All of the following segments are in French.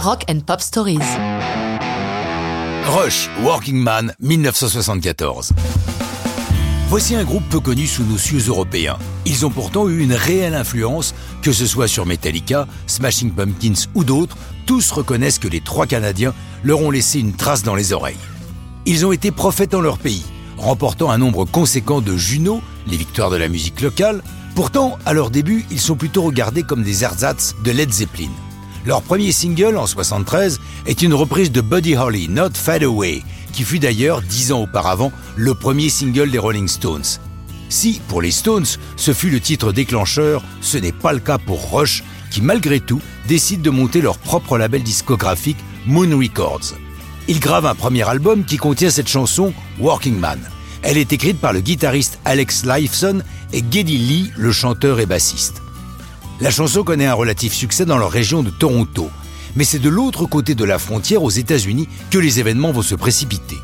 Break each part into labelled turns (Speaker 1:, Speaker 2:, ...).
Speaker 1: Rock and Pop Stories.
Speaker 2: Rush, Working Man, 1974. Voici un groupe peu connu sous nos cieux européens. Ils ont pourtant eu une réelle influence, que ce soit sur Metallica, Smashing Pumpkins ou d'autres, tous reconnaissent que les trois Canadiens leur ont laissé une trace dans les oreilles. Ils ont été prophètes dans leur pays, remportant un nombre conséquent de Juno, les victoires de la musique locale. Pourtant, à leur début, ils sont plutôt regardés comme des ersatz de Led Zeppelin. Leur premier single, en 73, est une reprise de Buddy Holly, Not Fade Away, qui fut d'ailleurs, dix ans auparavant, le premier single des Rolling Stones. Si, pour les Stones, ce fut le titre déclencheur, ce n'est pas le cas pour Rush, qui malgré tout décide de monter leur propre label discographique, Moon Records. Ils gravent un premier album qui contient cette chanson, Working Man. Elle est écrite par le guitariste Alex Lifeson et Geddy Lee, le chanteur et bassiste. La chanson connaît un relatif succès dans leur région de Toronto, mais c'est de l'autre côté de la frontière aux États-Unis que les événements vont se précipiter.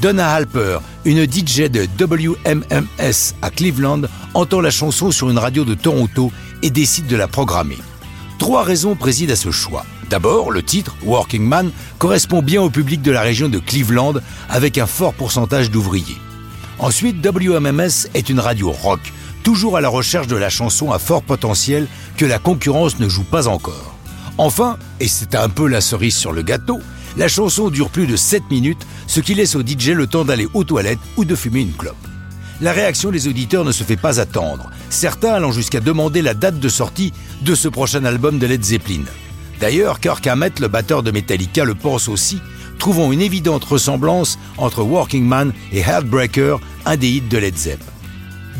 Speaker 2: Donna Halper, une DJ de WMMS à Cleveland, entend la chanson sur une radio de Toronto et décide de la programmer. Trois raisons président à ce choix. D'abord, le titre, Working Man, correspond bien au public de la région de Cleveland avec un fort pourcentage d'ouvriers. Ensuite, WMMS est une radio rock, toujours à la recherche de la chanson à fort potentiel que la concurrence ne joue pas encore. Enfin, et c'est un peu la cerise sur le gâteau, la chanson dure plus de 7 minutes, ce qui laisse au DJ le temps d'aller aux toilettes ou de fumer une clope. La réaction des auditeurs ne se fait pas attendre, certains allant jusqu'à demander la date de sortie de ce prochain album de Led Zeppelin. D'ailleurs, Kirk Hammett, le batteur de Metallica, le pense aussi, trouvant une évidente ressemblance entre Working Man et Heartbreaker, un des hits de Led Zeppelin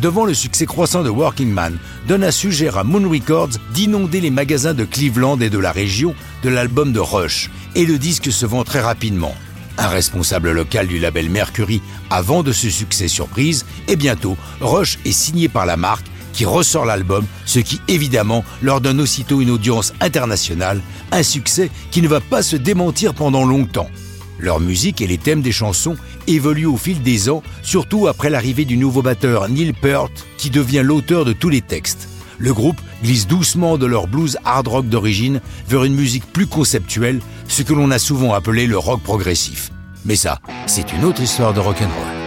Speaker 2: devant le succès croissant de Working Man, Donna suggère à Moon Records d'inonder les magasins de Cleveland et de la région de l'album de Rush, et le disque se vend très rapidement. Un responsable local du label Mercury avant de ce succès surprise, et bientôt, Rush est signé par la marque qui ressort l'album, ce qui évidemment leur donne aussitôt une audience internationale, un succès qui ne va pas se démentir pendant longtemps. Leur musique et les thèmes des chansons évoluent au fil des ans, surtout après l'arrivée du nouveau batteur Neil Peart, qui devient l'auteur de tous les textes. Le groupe glisse doucement de leur blues hard rock d'origine vers une musique plus conceptuelle, ce que l'on a souvent appelé le rock progressif. Mais ça, c'est une autre histoire de rock'n'roll.